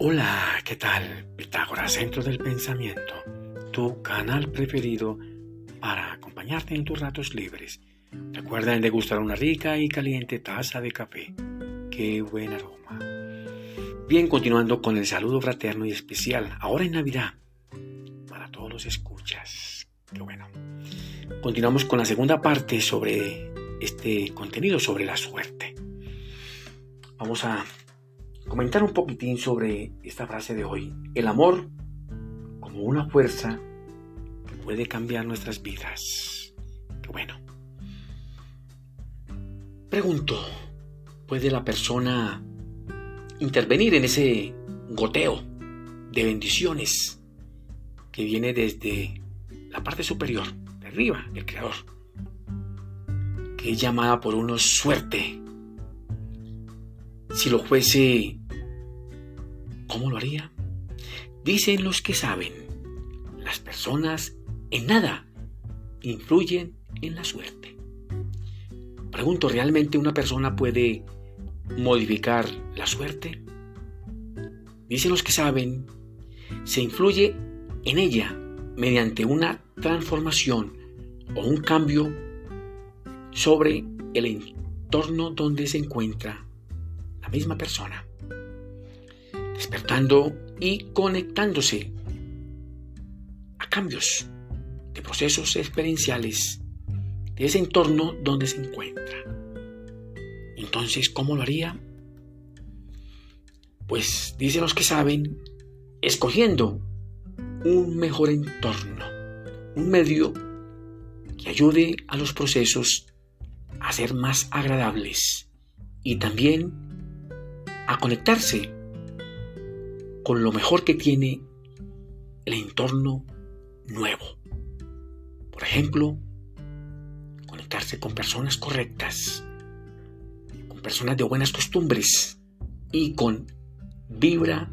Hola, ¿qué tal? Pitágoras, Centro del Pensamiento, tu canal preferido para acompañarte en tus ratos libres. Recuerda en degustar una rica y caliente taza de café. ¡Qué buen aroma! Bien, continuando con el saludo fraterno y especial, ahora en Navidad, para todos los escuchas. ¡Qué bueno! Continuamos con la segunda parte sobre este contenido sobre la suerte. Vamos a comentar un poquitín sobre esta frase de hoy. El amor como una fuerza que puede cambiar nuestras vidas. Qué bueno. Pregunto, ¿puede la persona intervenir en ese goteo de bendiciones que viene desde la parte superior, de arriba, del Creador? Que es llamada por unos suerte. Si lo fuese ¿Cómo lo haría? Dicen los que saben, las personas en nada influyen en la suerte. Pregunto, ¿realmente una persona puede modificar la suerte? Dicen los que saben, se influye en ella mediante una transformación o un cambio sobre el entorno donde se encuentra la misma persona despertando y conectándose a cambios de procesos experienciales de ese entorno donde se encuentra. Entonces, ¿cómo lo haría? Pues dicen los que saben, escogiendo un mejor entorno, un medio que ayude a los procesos a ser más agradables y también a conectarse con lo mejor que tiene el entorno nuevo. Por ejemplo, conectarse con personas correctas, con personas de buenas costumbres y con vibra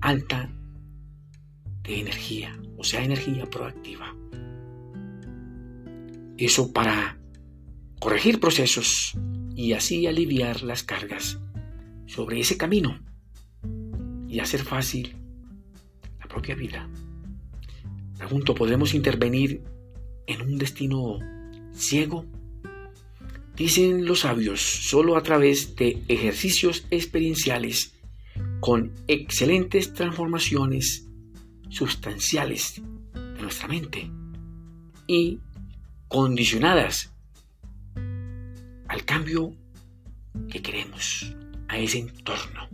alta de energía, o sea, energía proactiva. Eso para corregir procesos y así aliviar las cargas sobre ese camino y hacer fácil la propia vida. Pregunto, ¿podemos intervenir en un destino ciego? Dicen los sabios, solo a través de ejercicios experienciales con excelentes transformaciones sustanciales de nuestra mente y condicionadas al cambio que queremos, a ese entorno.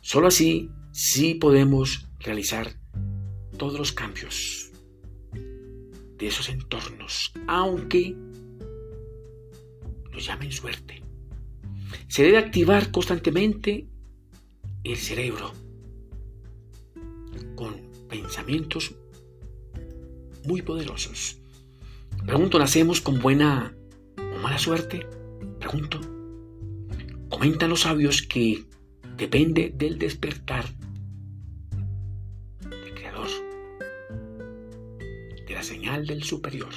Solo así sí podemos realizar todos los cambios de esos entornos, aunque los llamen suerte. Se debe activar constantemente el cerebro con pensamientos muy poderosos. Pregunto, ¿nacemos con buena o mala suerte? Pregunto. Comentan los sabios que depende del despertar del Creador, de la señal del superior,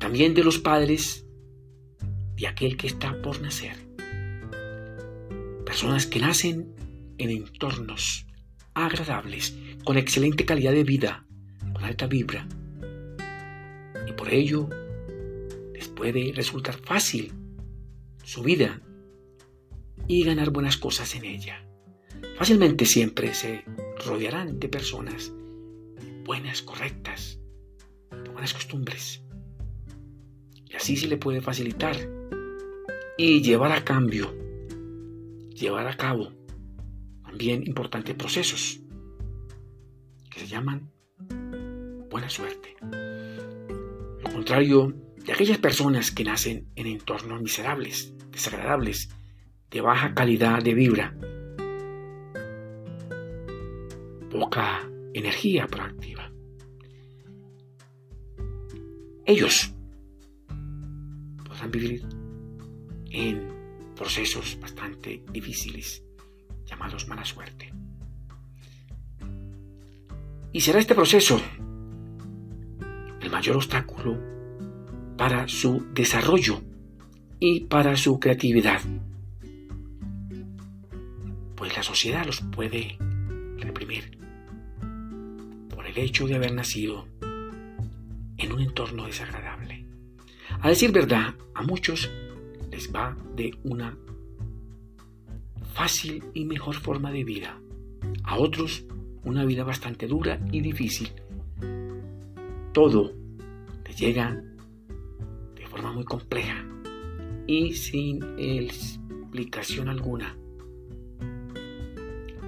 también de los padres de aquel que está por nacer. Personas que nacen en entornos agradables, con excelente calidad de vida, con alta vibra. Y por ello les puede resultar fácil su vida y ganar buenas cosas en ella. Fácilmente siempre se rodearán de personas buenas, correctas, de buenas costumbres. Y así se le puede facilitar y llevar a cambio, llevar a cabo también importantes procesos que se llaman buena suerte. Lo contrario de aquellas personas que nacen en entornos miserables, desagradables, de baja calidad de vibra, poca energía proactiva. Ellos podrán vivir en procesos bastante difíciles llamados mala suerte. Y será este proceso el mayor obstáculo para su desarrollo y para su creatividad pues la sociedad los puede reprimir por el hecho de haber nacido en un entorno desagradable. A decir verdad, a muchos les va de una fácil y mejor forma de vida, a otros una vida bastante dura y difícil. Todo les llega forma muy compleja y sin explicación alguna.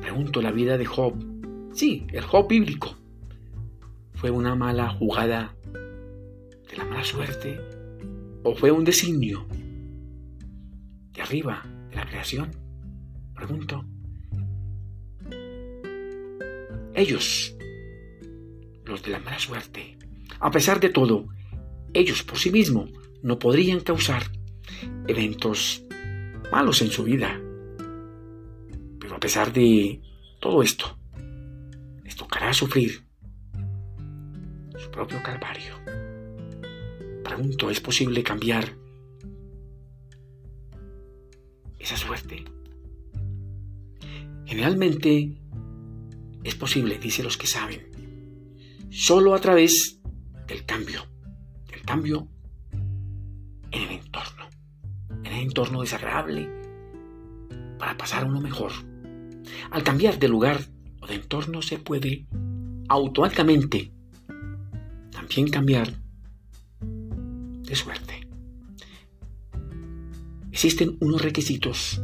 Pregunto la vida de Job. Sí, el Job bíblico. ¿Fue una mala jugada de la mala suerte o fue un designio de arriba de la creación? Pregunto. Ellos, los de la mala suerte, a pesar de todo, ellos por sí mismos no podrían causar eventos malos en su vida. Pero a pesar de todo esto, les tocará sufrir su propio calvario. Pregunto, ¿es posible cambiar esa suerte? Generalmente es posible, dice los que saben, solo a través del cambio, del cambio entorno desagradable, para pasar a uno mejor. Al cambiar de lugar o de entorno se puede automáticamente también cambiar de suerte. Existen unos requisitos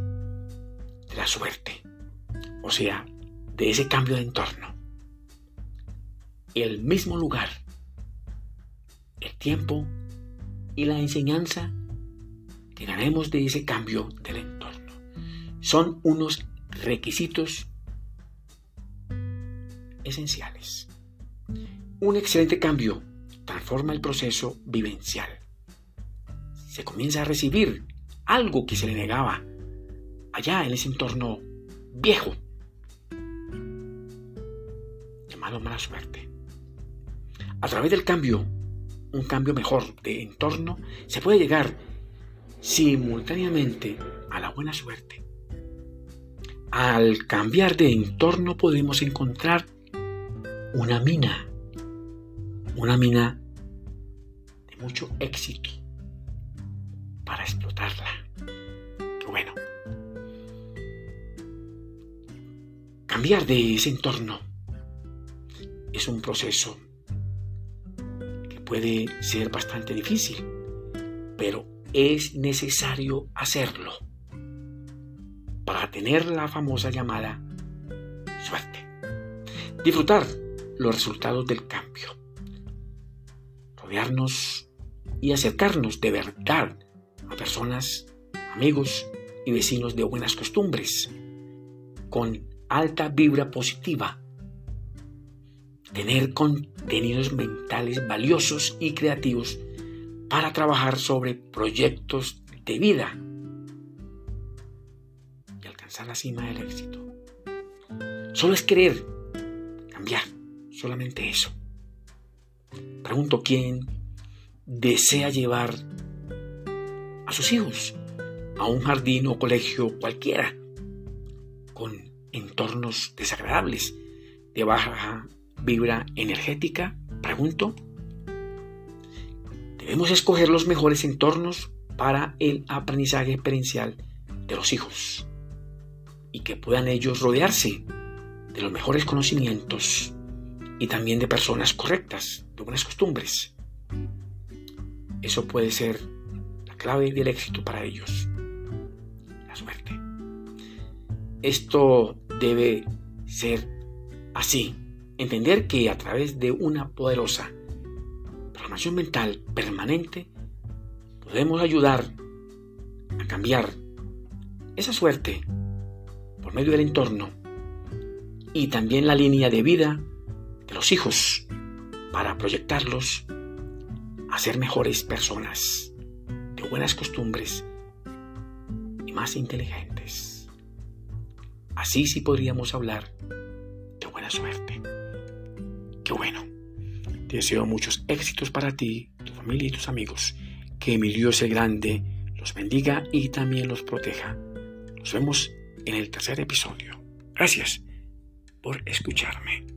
de la suerte, o sea, de ese cambio de entorno. El mismo lugar, el tiempo y la enseñanza que ganemos de ese cambio del entorno. Son unos requisitos esenciales. Un excelente cambio transforma el proceso vivencial. Se comienza a recibir algo que se le negaba allá en ese entorno viejo mala suerte. A través del cambio, un cambio mejor de entorno, se puede llegar simultáneamente a la buena suerte. Al cambiar de entorno podemos encontrar una mina, una mina de mucho éxito para explotarla. Bueno. Cambiar de ese entorno es un proceso que puede ser bastante difícil, pero es necesario hacerlo para tener la famosa llamada suerte. Disfrutar los resultados del cambio. Rodearnos y acercarnos de verdad a personas, amigos y vecinos de buenas costumbres, con alta vibra positiva tener contenidos mentales valiosos y creativos para trabajar sobre proyectos de vida y alcanzar la cima del éxito. Solo es querer cambiar, solamente eso. Pregunto quién desea llevar a sus hijos a un jardín o colegio cualquiera con entornos desagradables de baja vibra energética? Pregunto. Debemos escoger los mejores entornos para el aprendizaje experiencial de los hijos y que puedan ellos rodearse de los mejores conocimientos y también de personas correctas, de buenas costumbres. Eso puede ser la clave del éxito para ellos. La suerte. Esto debe ser así Entender que a través de una poderosa mental permanente podemos ayudar a cambiar esa suerte por medio del entorno y también la línea de vida de los hijos para proyectarlos a ser mejores personas, de buenas costumbres y más inteligentes. Así sí podríamos hablar de buena suerte. Qué bueno. Deseo muchos éxitos para ti, tu familia y tus amigos. Que mi Dios el grande los bendiga y también los proteja. Nos vemos en el tercer episodio. Gracias por escucharme.